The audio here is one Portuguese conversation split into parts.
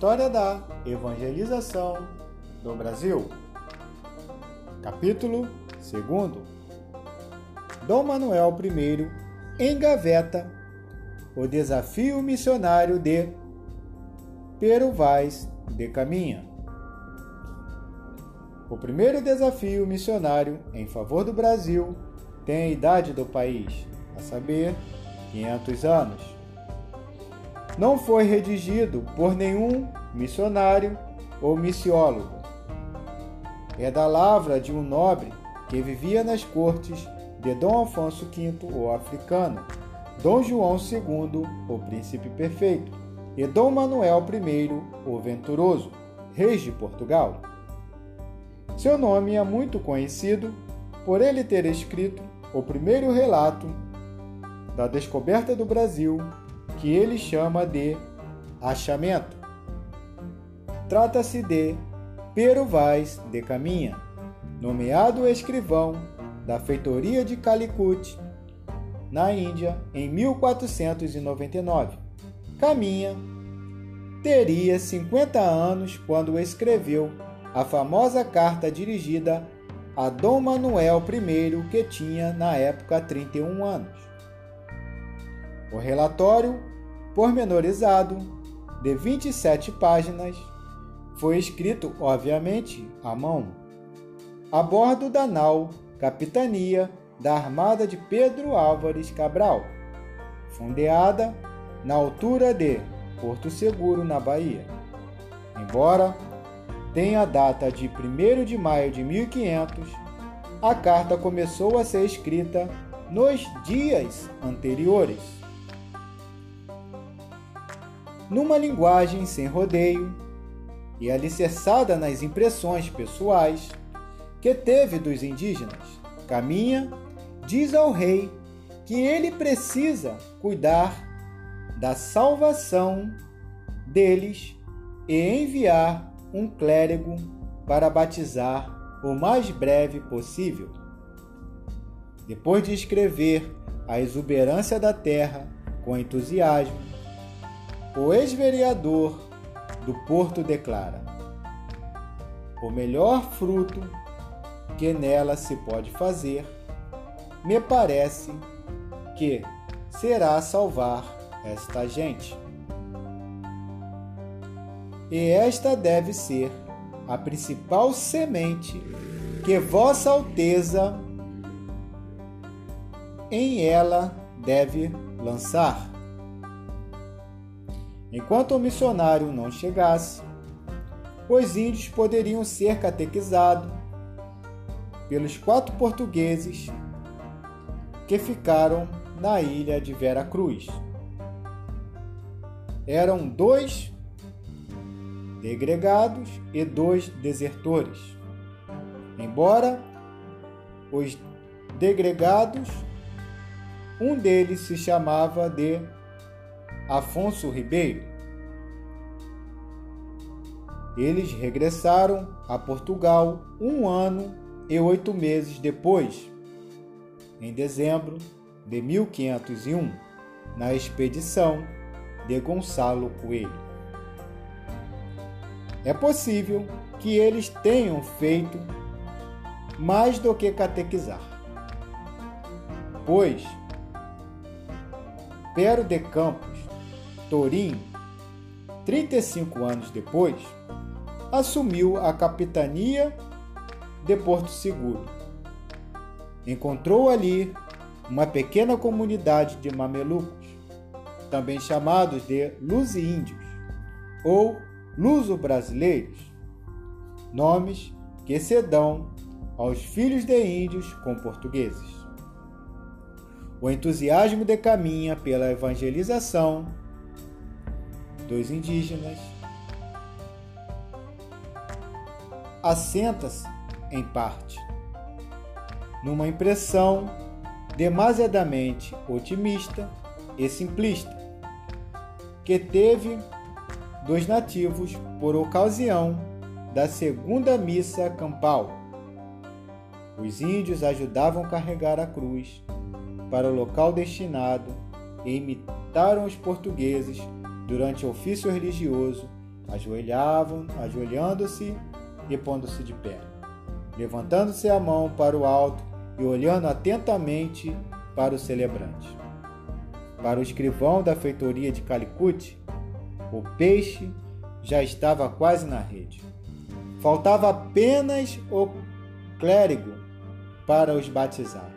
História da Evangelização do Brasil. Capítulo 2 Dom Manuel I engaveta o desafio missionário de Pero Vaz de Caminha. O primeiro desafio missionário em favor do Brasil tem a idade do país, a saber, 500 anos não foi redigido por nenhum missionário ou missiólogo. É da lavra de um nobre que vivia nas cortes de Dom Afonso V, o africano, Dom João II, o príncipe perfeito, e Dom Manuel I, o venturoso, reis de Portugal. Seu nome é muito conhecido por ele ter escrito o primeiro relato da descoberta do Brasil que ele chama de achamento. Trata-se de Pero Vaz de Caminha, nomeado escrivão da feitoria de Calicut, na Índia, em 1499. Caminha teria 50 anos quando escreveu a famosa carta dirigida a Dom Manuel I, que tinha na época 31 anos. O relatório pormenorizado de 27 páginas foi escrito, obviamente, à mão, a bordo da nau Capitania da Armada de Pedro Álvares Cabral, fundeada na altura de Porto Seguro, na Bahia. Embora tenha a data de 1 de maio de 1500, a carta começou a ser escrita nos dias anteriores numa linguagem sem rodeio e alicerçada nas impressões pessoais que teve dos indígenas. Caminha diz ao rei que ele precisa cuidar da salvação deles e enviar um clérigo para batizar o mais breve possível. Depois de escrever a exuberância da terra com entusiasmo, o ex-vereador do Porto declara: O melhor fruto que nela se pode fazer, me parece que será salvar esta gente. E esta deve ser a principal semente que Vossa Alteza em ela deve lançar. Enquanto o missionário não chegasse, os índios poderiam ser catequizados pelos quatro portugueses que ficaram na ilha de Vera Cruz. Eram dois degregados e dois desertores. Embora os degregados, um deles se chamava de Afonso Ribeiro. Eles regressaram a Portugal um ano e oito meses depois, em dezembro de 1501, na expedição de Gonçalo Coelho. É possível que eles tenham feito mais do que catequizar, pois Pero de Campos Torim, 35 anos depois, assumiu a capitania de Porto Seguro. Encontrou ali uma pequena comunidade de mamelucos, também chamados de luzi-índios ou luso-brasileiros, nomes que se dão aos filhos de índios com portugueses. O entusiasmo decaminha pela evangelização dos indígenas, assenta-se, em parte, numa impressão demasiadamente otimista e simplista que teve dos nativos por ocasião da segunda missa campal. Os índios ajudavam a carregar a cruz para o local destinado e imitaram os portugueses durante o ofício religioso ajoelhavam, ajoelhando-se e pondo-se de pé, levantando-se a mão para o alto e olhando atentamente para o celebrante. Para o escrivão da feitoria de Calicut, o peixe já estava quase na rede. Faltava apenas o clérigo para os batizar.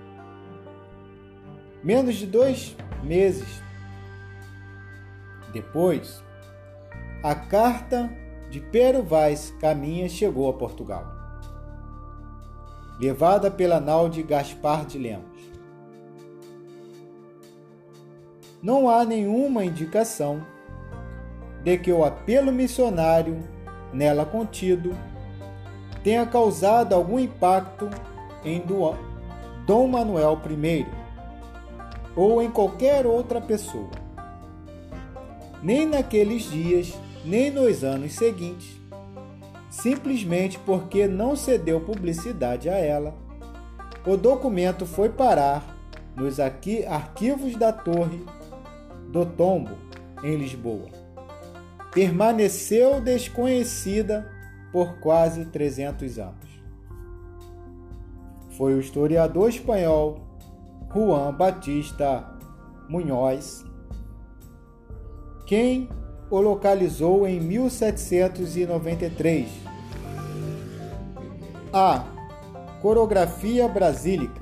Menos de dois meses depois, a carta de Pero Vaz Caminha chegou a Portugal, levada pela nau de Gaspar de Lemos. Não há nenhuma indicação de que o apelo missionário nela contido tenha causado algum impacto em Dom Manuel I ou em qualquer outra pessoa. Nem naqueles dias, nem nos anos seguintes, simplesmente porque não se deu publicidade a ela, o documento foi parar nos arquivos da Torre do Tombo, em Lisboa. Permaneceu desconhecida por quase 300 anos. Foi o historiador espanhol Juan Batista Munhoz quem o localizou em 1793. A Coreografia Brasílica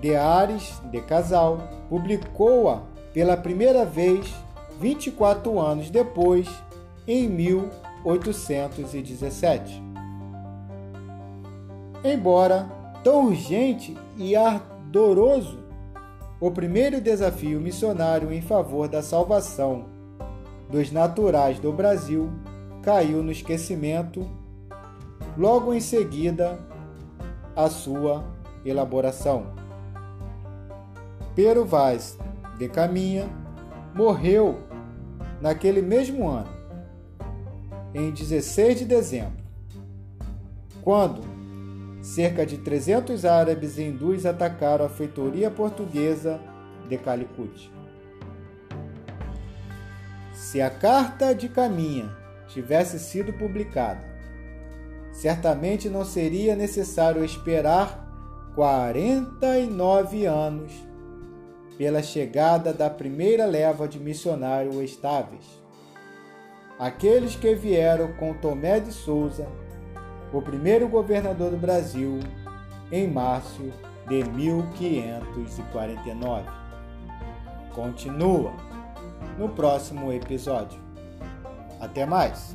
de Ares de Casal publicou-a pela primeira vez 24 anos depois, em 1817. Embora tão urgente e ardoroso, o primeiro desafio missionário em favor da salvação dos naturais do Brasil caiu no esquecimento, logo em seguida a sua elaboração. Pero Vaz de Caminha morreu naquele mesmo ano, em 16 de dezembro, quando cerca de 300 árabes e hindus atacaram a feitoria portuguesa de Calicut. Se a carta de Caminha tivesse sido publicada, certamente não seria necessário esperar 49 anos pela chegada da primeira leva de missionários estáveis. Aqueles que vieram com Tomé de Souza o primeiro governador do Brasil, em março de 1549. Continua no próximo episódio. Até mais!